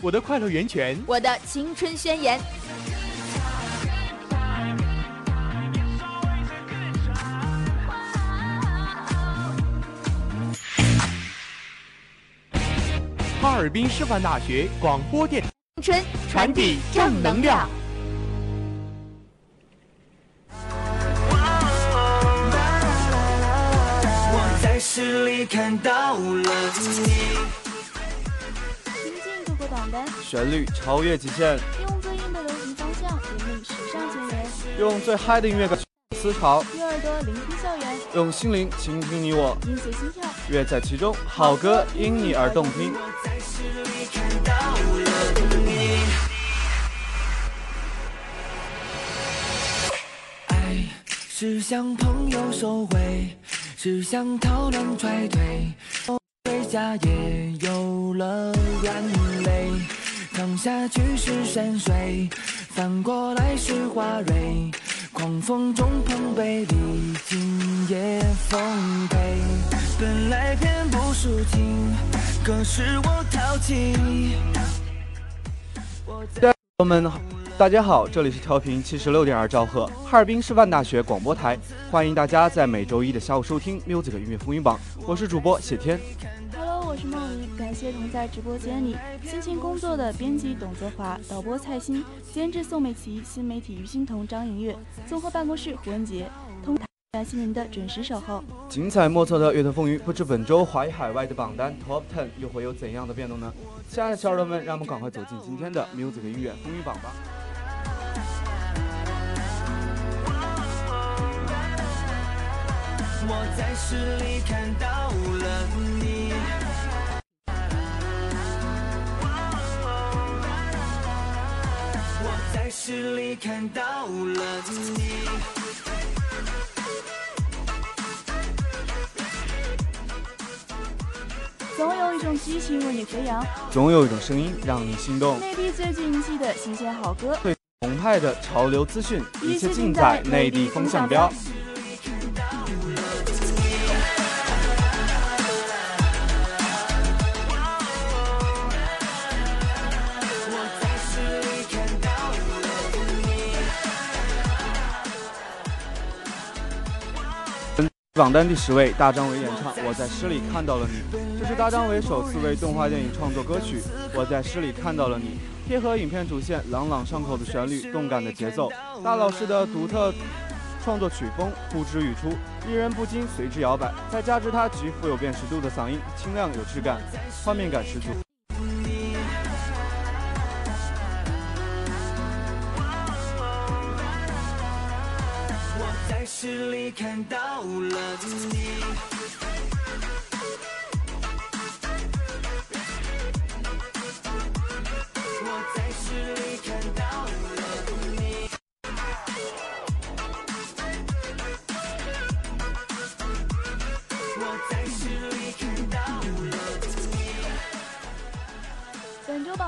我的快乐源泉，我的青春宣言。哈尔滨师范大学广播电台，青春传递正能量。我在诗里看到了你。旋律超越极限，用最硬的流行方向引领时尚前沿，用最嗨的音乐歌曲思潮，用耳朵聆听校园，用心灵倾听你我，音随心跳，乐在其中，好歌因你而动听。我在诗里看到了你。爱是向朋友收回，是向讨论踹退，家也有了软肋。躺下去是山水，翻过来是花蕊，狂风中碰杯，历经也奉陪。本来偏不抒情，可是我淘气。我在朋友们，大家好，这里是调频七十六点二兆赫，哈尔滨师范大学广播台，欢迎大家在每周一的下午收听 Music 音乐风云榜，我是主播谢天。我是梦怡，感谢同在直播间里辛勤工作的编辑董泽华、导播蔡欣、监制宋美琪、新媒体于欣彤、张莹月、综合办公室胡文杰，通台感谢您的准时守候。精彩莫测的乐坛风云，不知本周华语海外的榜单 Top Ten 又会有怎样的变动呢？亲爱的小耳朵们，让我们赶快走进今天的 Music 音乐风云榜吧。我在诗里看到了你。在视里看到了你。总有一种激情为你飞扬，总有一种声音让你心动，内地最近期的新鲜好歌，澎湃的潮流资讯，一切尽在内地风向标。榜单第十位，大张伟演唱《我在诗里看到了你》，这是大张伟首次为动画电影创作歌曲。我在诗里看到了你，贴合影片主线，朗朗上口的旋律，动感的节奏，大老师的独特创作曲风呼之欲出，令人不禁随之摇摆。再加之他极富有辨识度的嗓音，清亮有质感，画面感十足。我在诗里看到了你。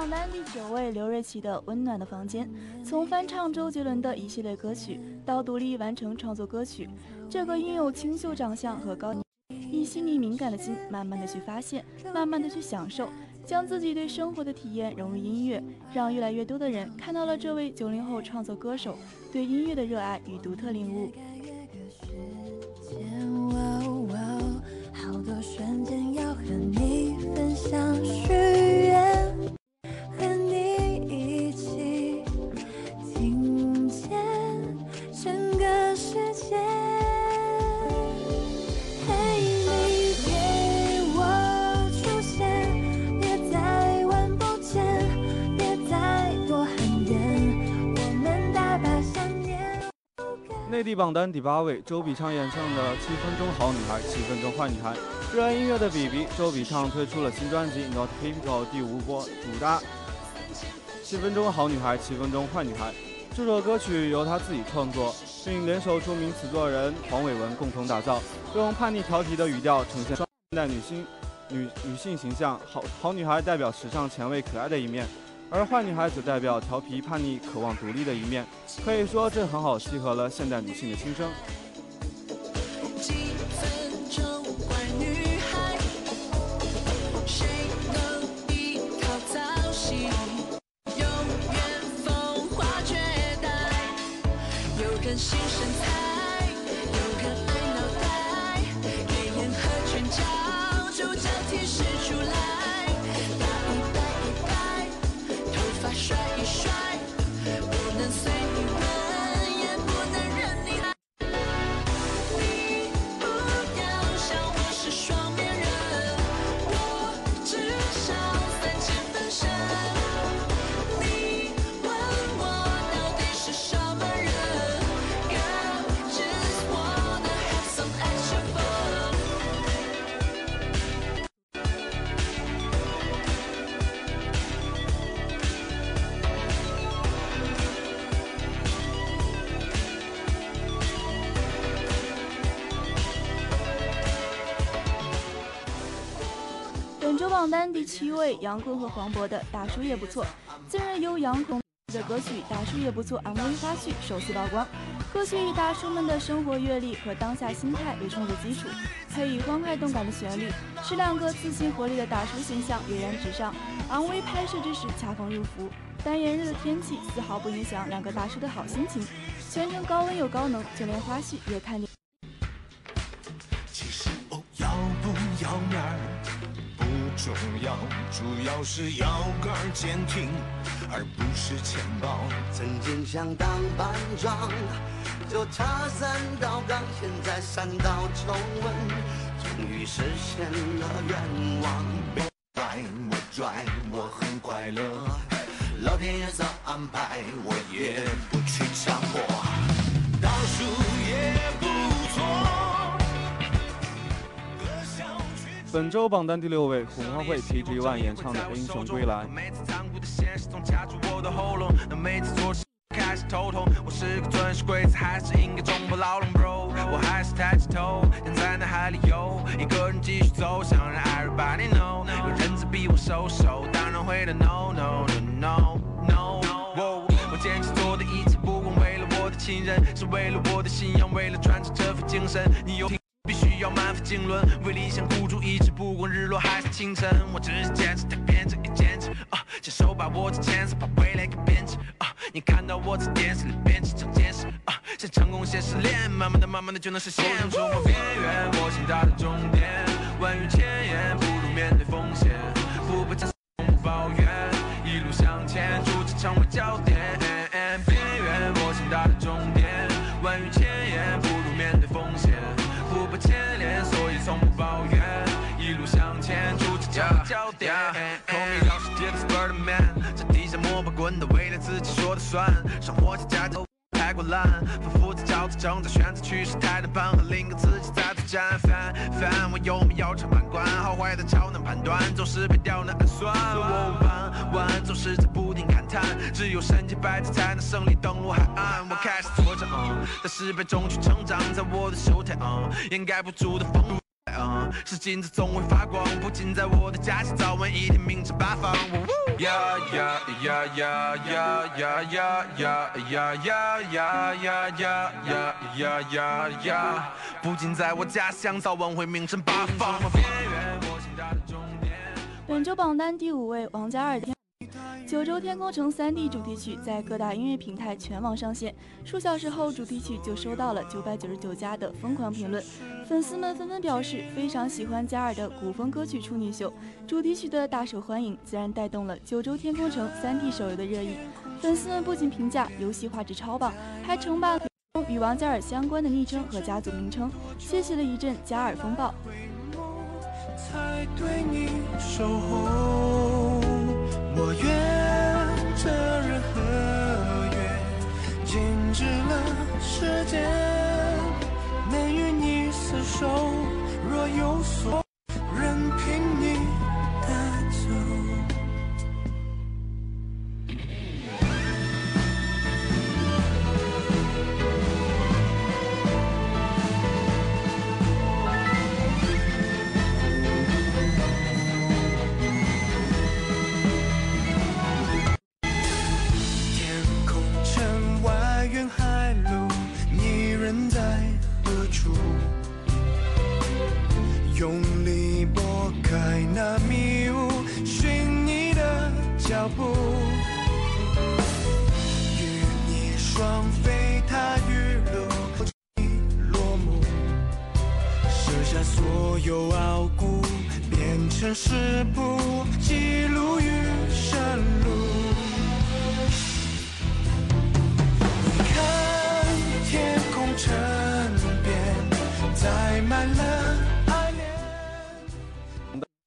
榜单第九位，刘瑞琦的《温暖的房间》。从翻唱周杰伦的一系列歌曲，到独立完成创作歌曲，这个拥有清秀长相和高，以细腻敏感的心，慢慢的去发现，慢慢的去享受，将自己对生活的体验融入音乐，让越来越多的人看到了这位九零后创作歌手对音乐的热爱与独特领悟。好多瞬间要和你分享内地榜单第八位，周笔畅演唱的《七分钟好女孩，七分钟坏女孩》。热爱音乐的 BB，周笔畅推出了新专辑《Not Typical》第五波，主打《七分钟好女孩，七分钟坏女孩》。这首歌曲由他自己创作，并联手著名词作人黄伟文共同打造，用叛逆调皮的语调呈现现代女性女女性形象。好好女孩代表时尚前卫可爱的一面。而坏女孩则代表调皮叛逆、渴望独立的一面，可以说这很好契合了现代女性的心声。榜单第七位，杨坤和黄渤的《大叔也不错》。近日由杨坤的歌曲《大叔也不错》MV 花絮首次曝光。歌曲以大叔们的生活阅历和当下心态为创作基础，配以欢快动感的旋律，使两个自信活力的大叔形象跃然纸上。MV 拍摄之时恰逢入伏，但炎热的天气丝毫不影响两个大叔的好心情。全程高温又高能，就连花絮也看要是腰杆坚挺，而不是钱包。曾经想当班长，就差三道杠，现在三道皱纹，终于实现了愿望。别拽我拽，我很快乐，老天爷早安排，我也不去强迫。本周榜单第六位，红花会 PG One 演唱的《英雄归来》。开始头痛，我是个还是应该中破牢笼，bro？我还是抬起头，想在脑海里游，一个人继续走，想让 everybody know。有人在逼我收手，当然会的，no no no no no。我坚持做的一切，不光为了我的亲人，是为了我的信仰，为了传承这份精神。你有？满腹经纶，为理想孤注一掷，不管日落还是清晨。我只是坚持，它变成一坚持。啊，牵手把握着前世，把未来给编织。啊，你看到我在电视里变成见识。啊，向成功先失恋，慢慢的、慢慢的就能实现。冲破边缘，我想达到终点。万语千言，不如面对风险。不怕战，从不抱怨，一路向前，逐渐成为焦点。算。生活节假日太过懒，反复在交错，挣扎选择趋势太难盘，和另一个自己在对战。翻翻，我有没有常判官？好坏的超难判断，总是被刁难暗算。我弯弯，总是在不停感叹，只有身经百战才能胜利登陆海岸。我开始作战，在失败中去成长，在我的手台，掩盖不住的风。嗯，是金子总会发光，不仅在我的家乡，早晚一天名震八方。呀呀呀呀呀呀呀呀呀呀呀呀呀呀呀呀！不仅在我家乡，早晚会名震八方。本周榜单第五位，王嘉尔。九州天空城 3D 主题曲在各大音乐平台全网上线，数小时后主题曲就收到了九百九十九加的疯狂评论，粉丝们纷纷表示非常喜欢嘉尔的古风歌曲处女秀，主题曲的大受欢迎，自然带动了九州天空城 3D 手游的热议。粉丝们不仅评价游戏画质超棒，还称霸与王嘉尔相关的昵称和家族名称，掀起了一阵嘉尔风暴。我愿这日和月，静止了时间，能与你厮守。若有所，任凭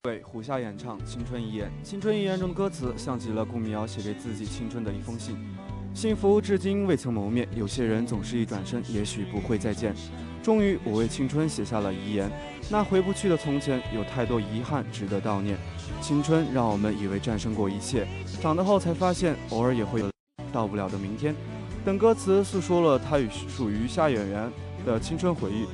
对，胡夏演唱《青春遗言》，《青春遗言》中的歌词像极了顾明瑶写给自己青春的一封信。幸福至今未曾谋面，有些人总是一转身，也许不会再见。终于，我为青春写下了遗言。那回不去的从前，有太多遗憾值得悼念。青春让我们以为战胜过一切，长大后才发现，偶尔也会有到不了的明天。等歌词诉说了他与属于夏演员的青春回忆，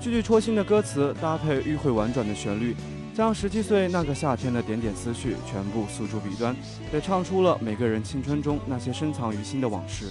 句句戳心的歌词搭配迂回婉转的旋律。将十七岁那个夏天的点点思绪全部诉诸笔端，也唱出了每个人青春中那些深藏于心的往事。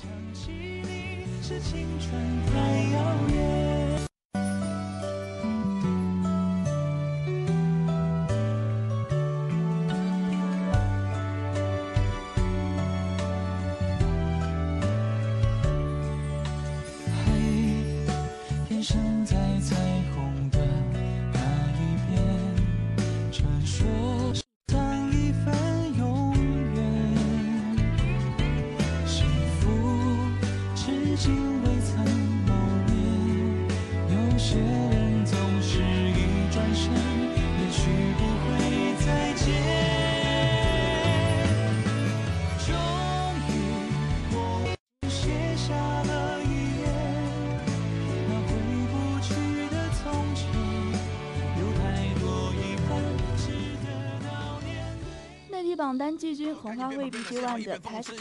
榜单季军红花未必的会的 Tasco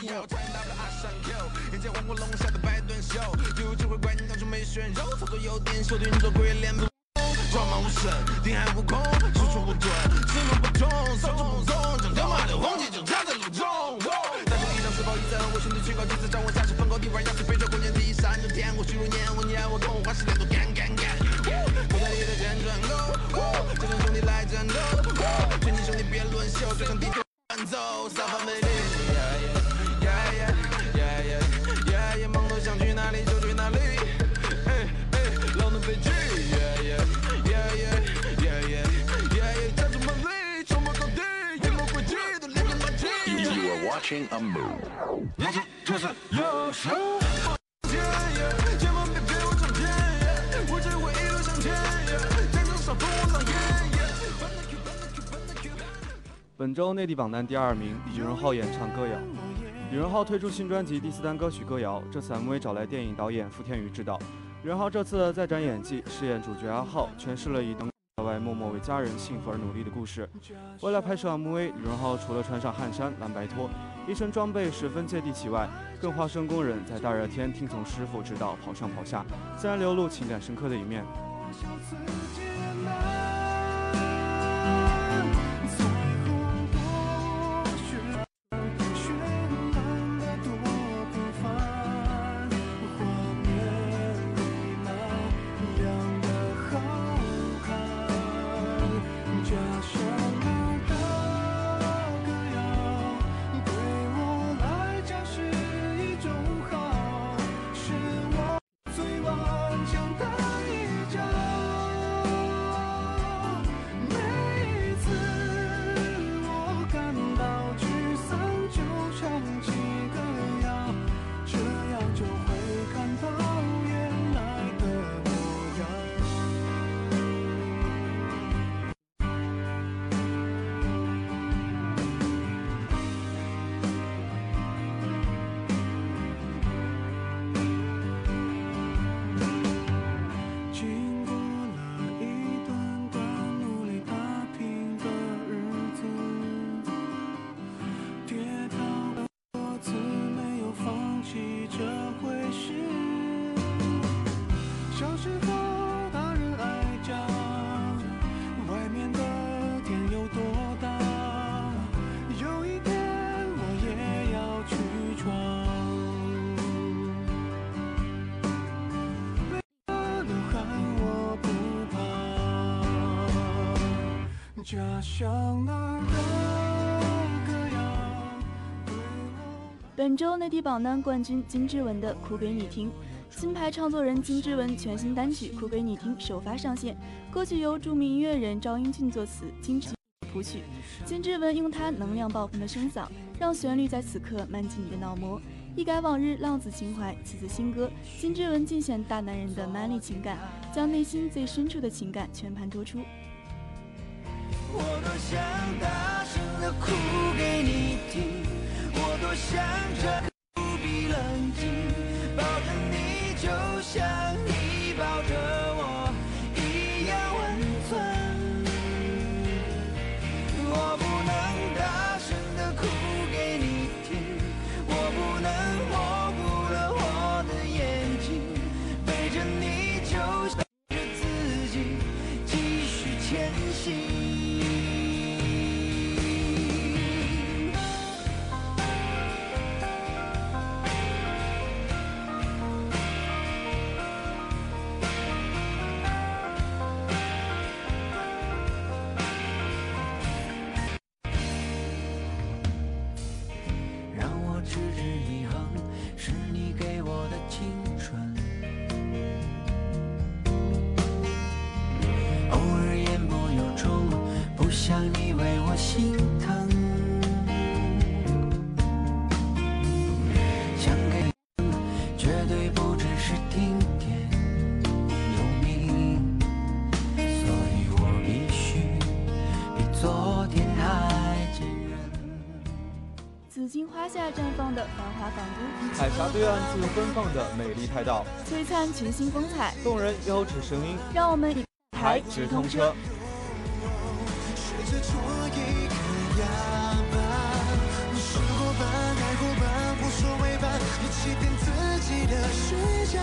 我全兄弟别乱场 You yeah watching a movie。右手，左手，右手。本周内地榜单第二名，李荣浩演唱《歌谣》。李荣浩推出新专辑第四单歌曲《歌谣》，这次 MV 找来电影导演付天宇执导。李荣浩这次再展演技，饰演主角阿浩，诠释了以等在外默默为家人幸福而努力的故事。为了拍摄 MV，李荣浩除了穿上汗衫、蓝白拖，一身装备十分接地气外，更化身工人，在大热天听从师傅指导跑上跑下，自然流露情感深刻的一面。放弃这回事。小时候大人爱讲，外面的天有多大，有一天我也要去闯。流汗我不怕，家乡那本周内地榜单冠军金志文的《哭给你听》，新牌创作人金志文全新单曲《哭给你听》首发上线。歌曲由著名音乐人赵英俊作词，金志谱曲。金志文用他能量爆棚的声嗓，让旋律在此刻漫进你的脑膜。一改往日浪子情怀，此次新歌，金志文尽显大男人的 manly 情感，将内心最深处的情感全盘托出。我多想大声的哭给你听，多想着不必冷静，抱着你就像绽放的繁华港都，海峡对岸自奔放的美丽泰道，璀璨全新风采，动人优质声音，让我们以台直通车。学着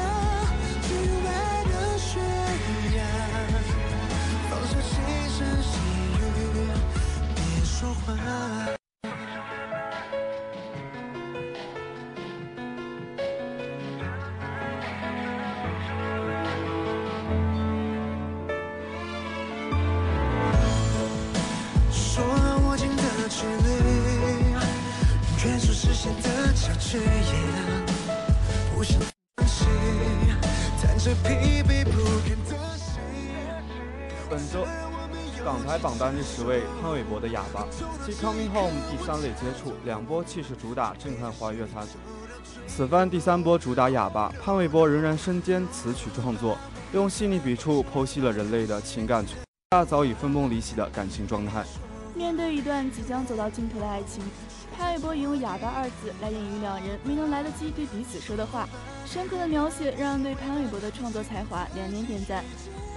现的交织，不想放弃，弹着疲惫不堪的心。本周港台榜单第十位潘玮柏的《哑巴》，继《Coming Home》第三类接触，两波气势主打震撼华语乐坛。此番第三波主打《哑巴》，潘玮柏仍然身兼词曲创作，用细腻笔触剖析了人类的情感，大早已分崩离析的感情状态。面对一段即将走到尽头的爱情，潘玮柏引用“哑巴”二字来隐喻两人没能来得及对彼此说的话，深刻的描写让人对潘玮柏的创作才华连连点赞。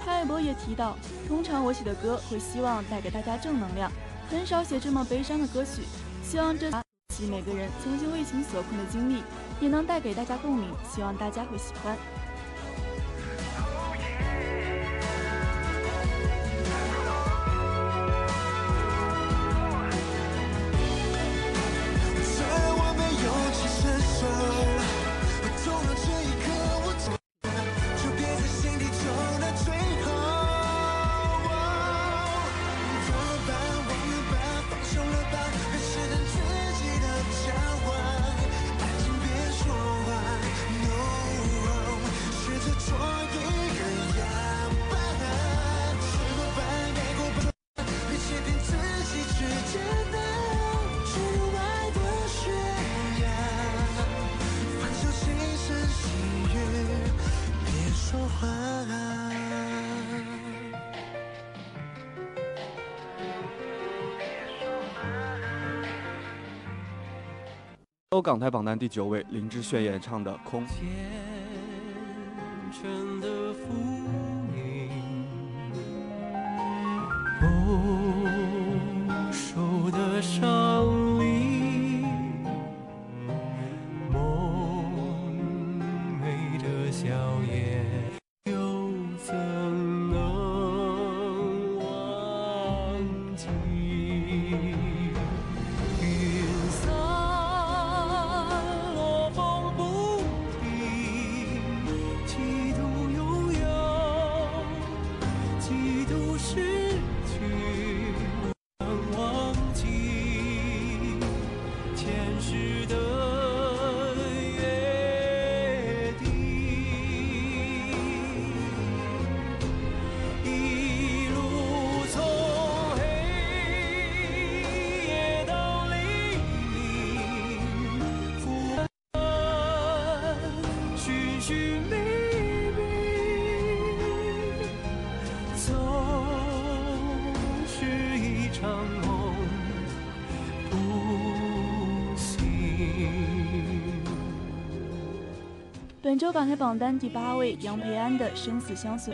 潘玮柏也提到，通常我写的歌会希望带给大家正能量，很少写这么悲伤的歌曲。希望这起每个人曾经为情所困的经历，也能带给大家共鸣，希望大家会喜欢。港台榜单第九位，林志炫演唱的《空》。本周港台榜单第八位，杨培安的《生死相随》。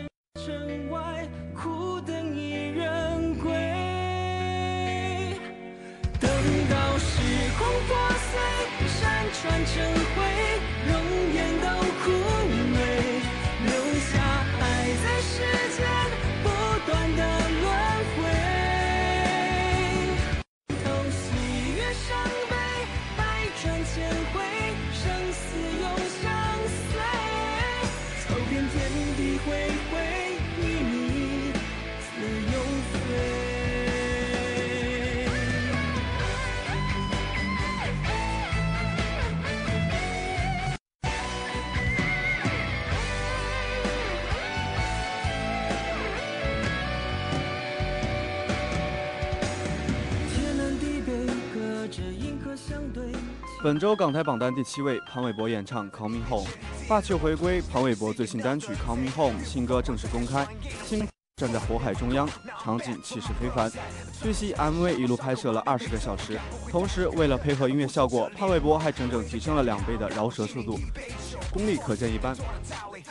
本周港台榜单第七位，潘玮柏演唱《Call Me Home》，霸气回归。潘玮柏最新单曲《Call Me Home》新歌正式公开，新站在火海中央，场景气势非凡。据悉，MV 一路拍摄了二十个小时，同时为了配合音乐效果，潘玮柏还整整提升了两倍的饶舌速度，功力可见一斑。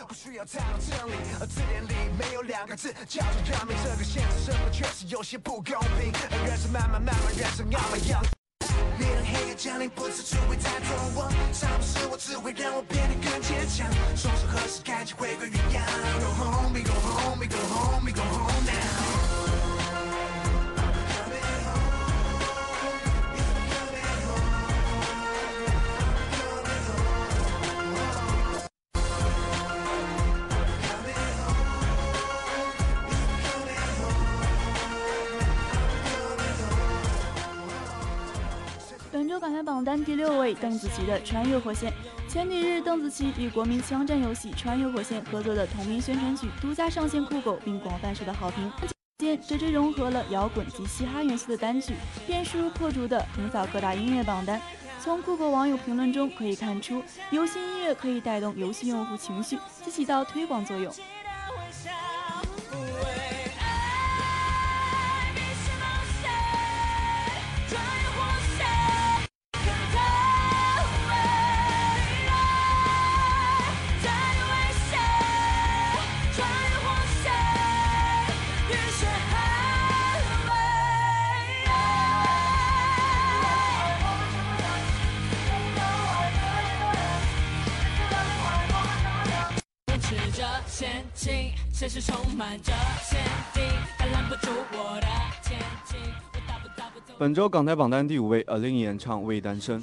不需要太多真理，而字典里没有两个字叫做革命。这个现实生活确实有些不公平，而人生慢慢慢慢变成傲慢样。降临，不是只会打动我，伤不是我，只会让我变得更坚强。双手合十，感情回归原样。Go home, we go home, we go home, we go home now. 榜单第六位，邓紫棋的《穿越火线》。前几日，邓紫棋与国民枪战游戏《穿越火线》合作的同名宣传曲独家上线酷狗，并广泛受到好评。间这支融合了摇滚及嘻哈元素的单曲，便势如破竹的横扫各大音乐榜单。从酷狗网友评论中可以看出，游戏音乐可以带动游戏用户情绪，及起到推广作用。现实充满着限定，它拦不住我的前进。本周港台榜单第五位，A Lin 演唱《未单身》。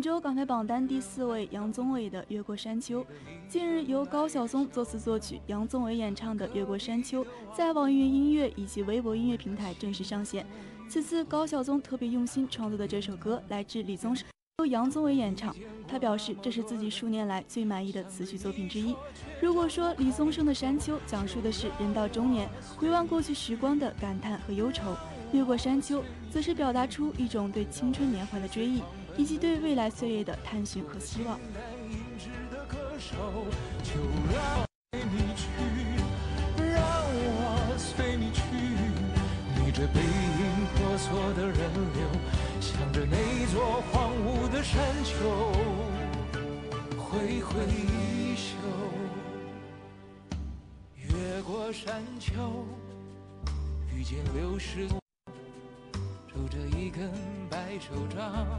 本周港台榜单第四位，杨宗纬的《越过山丘》。近日由高晓松作词作曲，杨宗纬演唱的《越过山丘》在网易云音乐以及微博音乐平台正式上线。此次高晓松特别用心创作的这首歌来自李宗盛，由杨宗纬演唱。他表示这是自己数年来最满意的词曲作品之一。如果说李宗盛的《山丘》讲述的是人到中年回望过去时光的感叹和忧愁，《越过山丘》则是表达出一种对青春年华的追忆。以及对未来岁月的探寻和希望。就让你去，让我随你去，逆着背影婆娑的人流，向着那座荒芜的山丘挥挥衣袖，越过山丘，遇见流逝，拄着一根白手杖。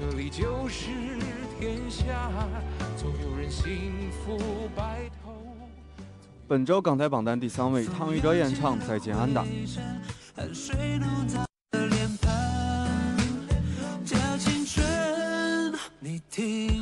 这里就是天下，总有人幸福白头。本周港台榜单第三位，汤禹哲演唱《再见安达》。你听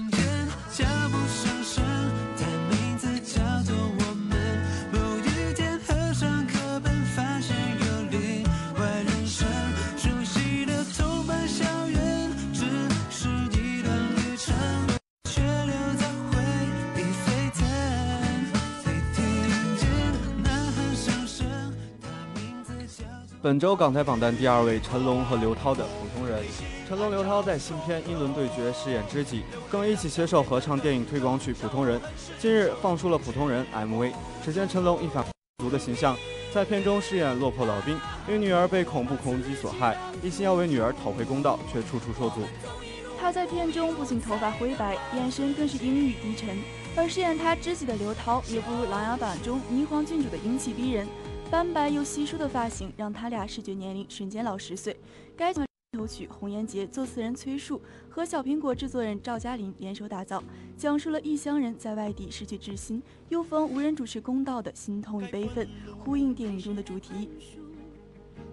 本周港台榜单第二位，成龙和刘涛的《普通人》。成龙、刘涛在新片《英伦对决》饰演知己，更一起携手合唱电影推广曲《普通人》。近日放出了《普通人》MV，只见成龙一反族的形象，在片中饰演落魄老兵，因女儿被恐怖攻击所害，一心要为女儿讨回公道，却处处受阻。他在片中不仅头发灰白，眼神更是阴郁低沉，而饰演他知己的刘涛也不如《琅琊榜》中霓凰郡主的英气逼人，斑白又稀疏的发型让他俩视觉年龄瞬间老十岁。该头曲《红颜劫》作词人崔树和小苹果制作人赵嘉林联手打造，讲述了异乡人在外地失去至亲，又逢无人主持公道的心痛与悲愤，呼应电影中的主题。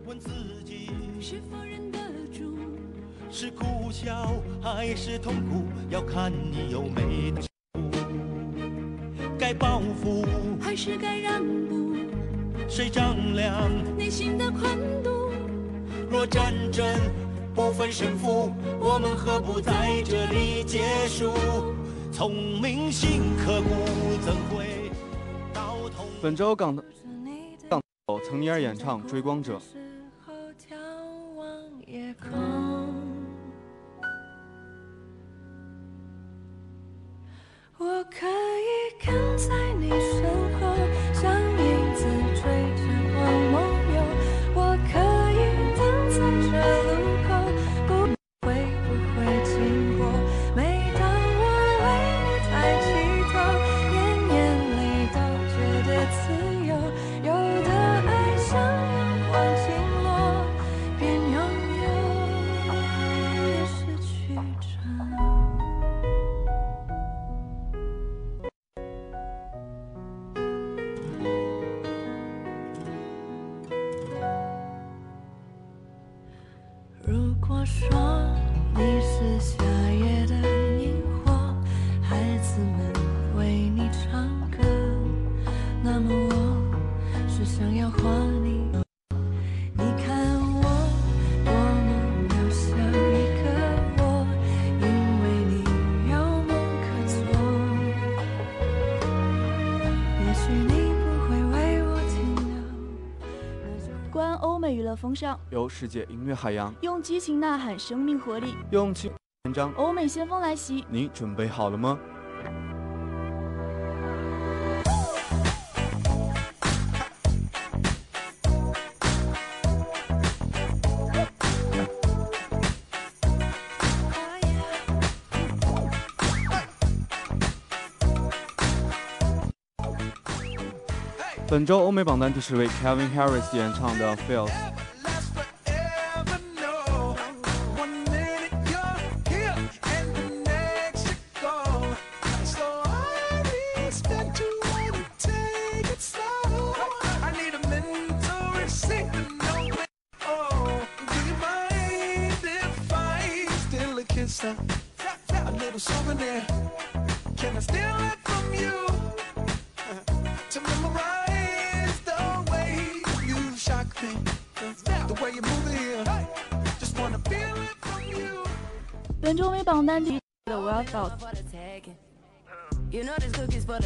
问自己是否忍得住，是苦笑还是痛苦，要看你有没得该报复还是该让步，谁丈量内心的宽度。若战争不分胜负，我们何不在这里结束？聪明心刻骨，怎会到头？本周港港岑尼尔演唱《追光者》。我可以跟在风尚。由世界音乐海洋。用激情呐喊生命活力。用情文章。欧美先锋来袭。你准备好了吗？本周欧美榜单第十位 kevin harris 演唱的 feels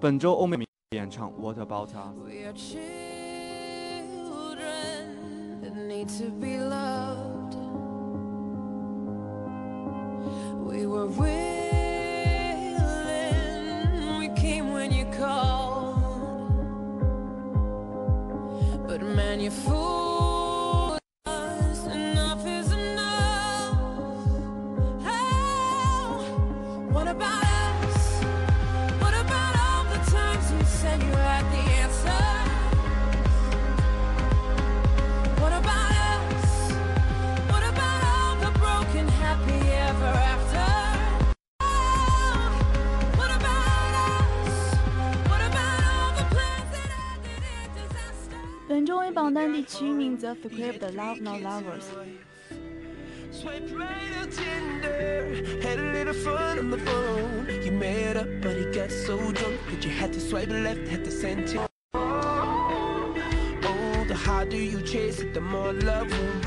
本周欧美名演唱 what about us we are children need to be loved Hands off the crib, the loud, no lovers. Swipe right on Tinder, had a little fun on the phone. You met up, but he got so drunk that you had to swipe left, had to send him. Oh, the harder you chase it, the more love will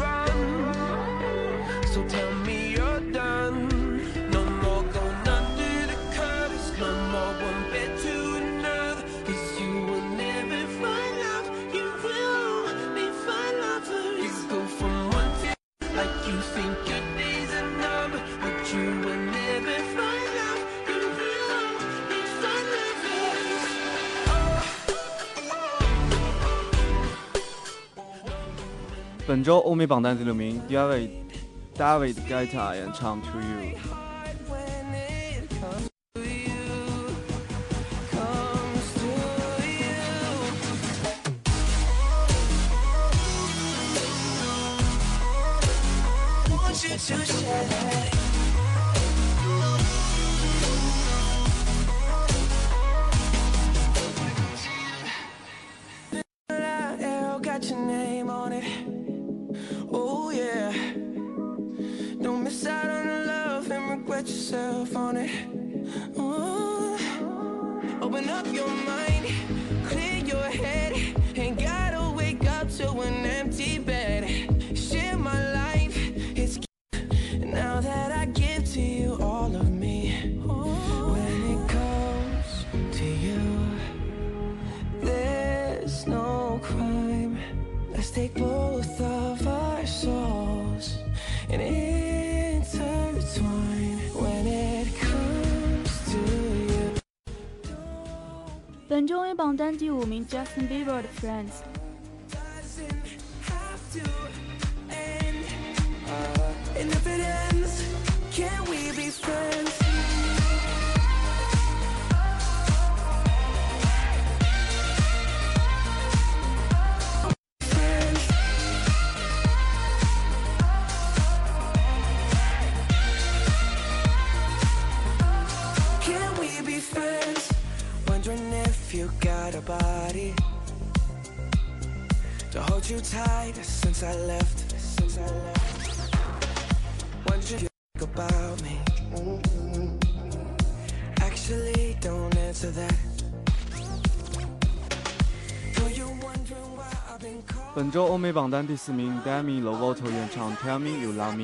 本周欧美榜单第六名，David David Geta 演唱《To You》。friends. 周欧美榜单第四名，Demi Lovato 演唱《Tell Me You Love Me》。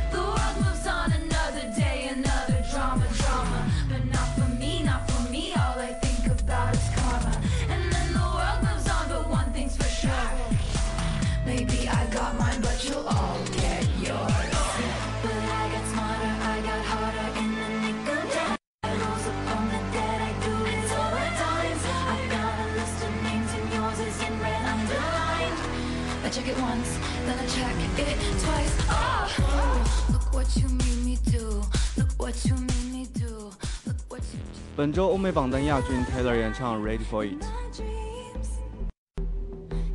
check it once, then I check it twice. Oh, look what you made me do. Look what you made me do. Look what you 本周欧美榜单亚军 Taylor 演唱《Ready for It》。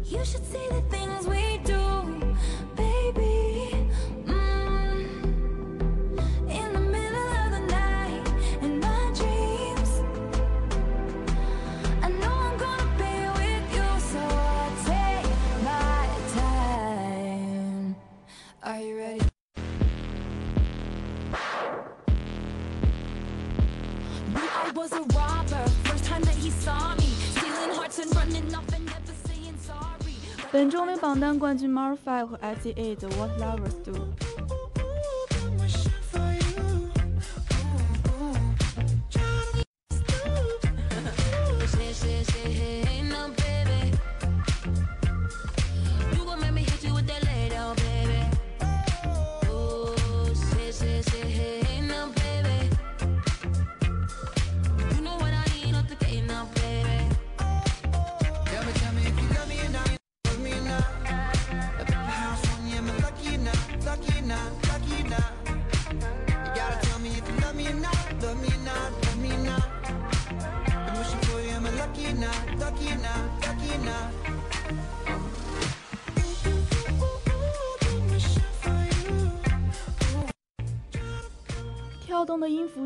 You should see the things we was a robber. First time that he saw me, stealing hearts and running off and never saying sorry. 本周欧美榜单冠军 Maroon 5和 S.E.A 的 What Lovers Do。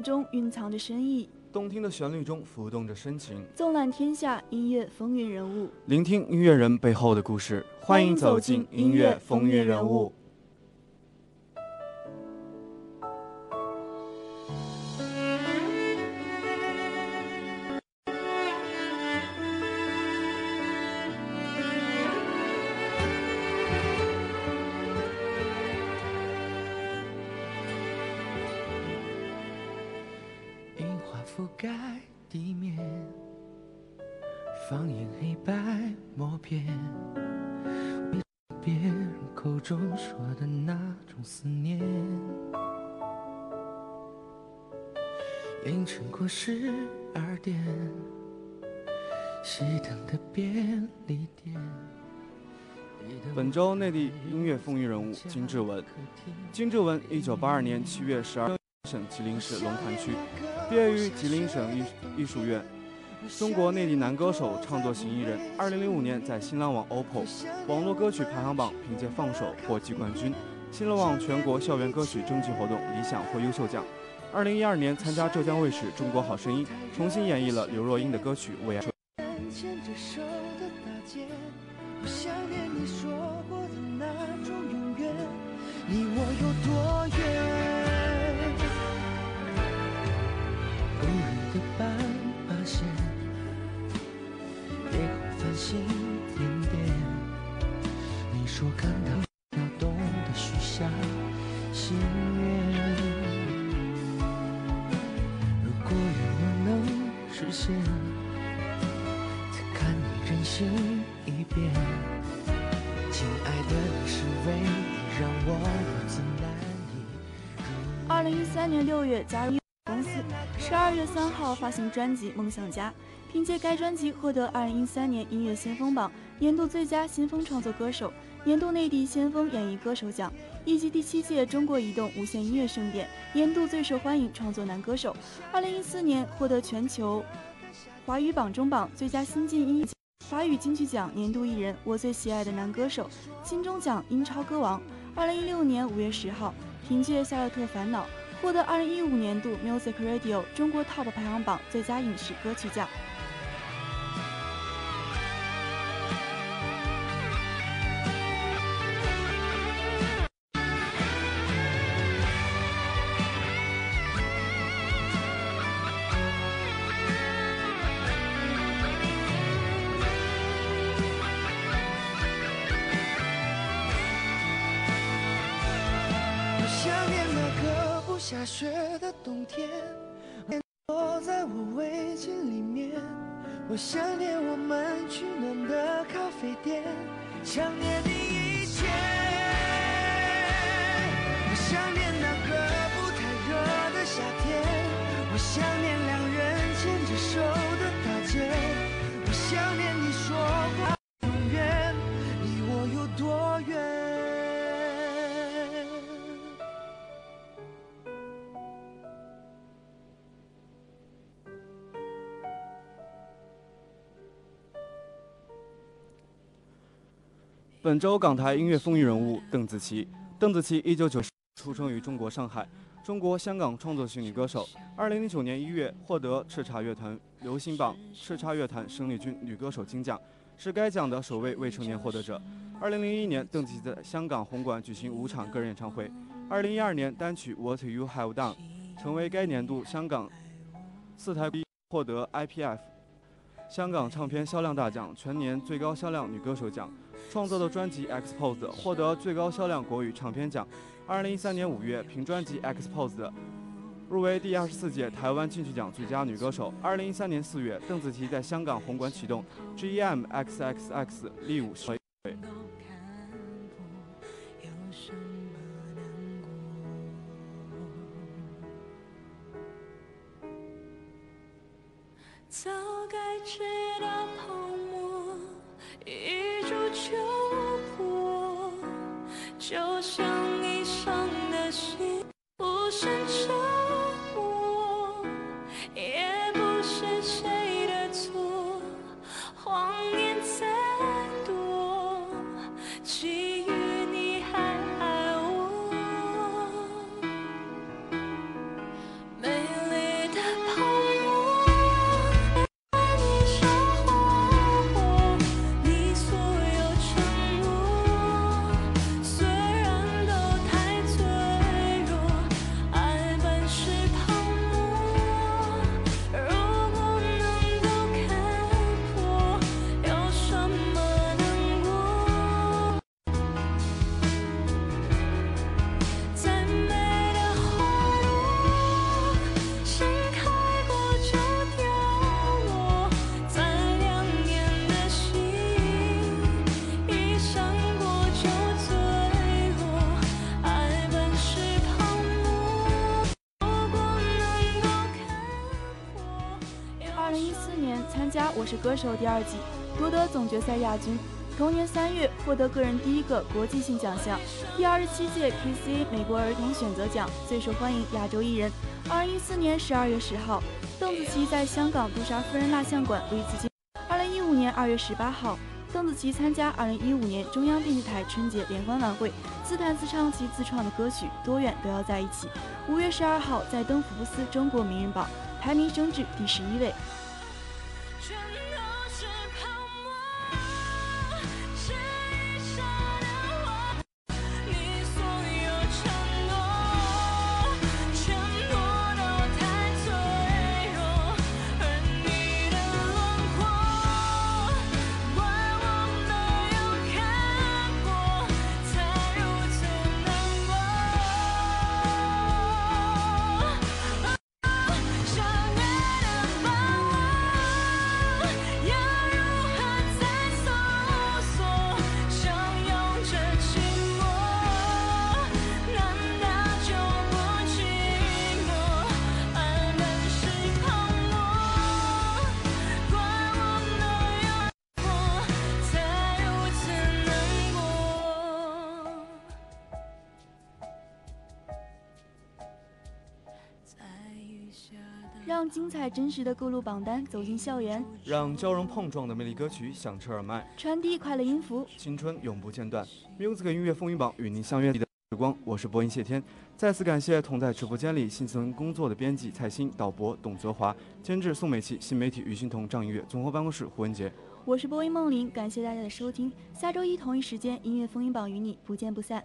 中蕴藏着深意，动听的旋律中浮动着深情，纵览天下音乐风云人物。聆听音乐人背后的故事。欢迎走进音乐风云人物。覆盖地面，放映黑白默片，别人口中说的那种思念，凌晨过十二点，熄灯的便利店。本周内地音乐风云人物金志文。金志文，一九八二年七月十二，省吉林市龙潭区，毕业于吉林省艺艺术院，中国内地男歌手、唱作型艺人。二零零五年在新浪网 OPPO 网络歌曲排行榜凭借《放手》获季冠军，新浪网全国校园歌曲征集活动理想获优秀奖。二零一二年参加浙江卫视《中国好声音》，重新演绎了刘若英的歌曲《为爱》。我想念你说过的那种永远，你我有多远？的斑马线，夜后繁星点点。你说看到要懂得许下心愿，如果愿望能实现。再看你任性一遍。亲爱的，你是唯一让我如此难以。二零一三年六月加入公司，十二月三号发行专辑《梦想家》，凭借该专辑获得二零一三年音乐先锋榜年度最佳先锋创作歌手、年度内地先锋演绎歌手奖，以及第七届中国移动无线音乐盛典年度最受欢迎创作男歌手。二零一四年获得全球华语榜中榜最佳新晋音乐华语金曲奖年度艺人，我最喜爱的男歌手，金钟奖英超歌王。二零一六年五月十号，凭借《夏洛特烦恼》获得二零一五年度 Music Radio 中国 Top 排行榜最佳影视歌曲奖。下雪的冬天，躲在我围巾里面。我想念我们取暖的咖啡店，想念你一切。我想念那个不太热的夏天，我想念本周港台音乐风云人物邓紫棋。邓紫棋一九九出生于中国上海，中国香港创作型女歌手。二零零九年一月获得叱咤乐团流行榜叱咤乐坛生力军女歌手金奖，是该奖的首位未成年获得者。二零零一年，邓紫棋在香港红馆举行五场个人演唱会。二零一二年，单曲《What You Have Done》成为该年度香港四台获得 IPF 香港唱片销量大奖全年最高销量女歌手奖。创作的专辑《Expose》获得最高销量国语唱片奖。二零一三年五月，凭专辑《Expose》入围第二十四届台湾金曲奖最佳女歌手。二零一三年四月，邓紫棋在香港红馆启动 GEM XXX 力舞会。早该知道就像你伤的心，无声沉歌手》第二季，夺得总决赛亚军。同年三月获得个人第一个国际性奖项，第二十七届 KCA 美国儿童选择奖最受欢迎亚洲艺人。二零一四年十二月十号，邓紫棋在香港杜莎夫人蜡像馆为自己。二零一五年二月十八号，邓紫棋参加二零一五年中央电视台春节联欢晚会，自弹自唱其自创的歌曲《多远都要在一起》。五月十二号，在登福布斯中国名人榜排名升至第十一位。全让精彩真实的各路榜单走进校园，让交融碰撞的魅力歌曲响彻耳麦，传递快乐音符，青春永不间断。Music 音乐风云榜与您相约的时光，我是播音谢天。再次感谢同在直播间里辛勤工作的编辑蔡鑫、导播董泽华、监制宋美琪、新媒体于欣彤、张音乐、综合办公室胡文杰。我是播音梦玲，感谢大家的收听。下周一同一时间，音乐风云榜与你不见不散。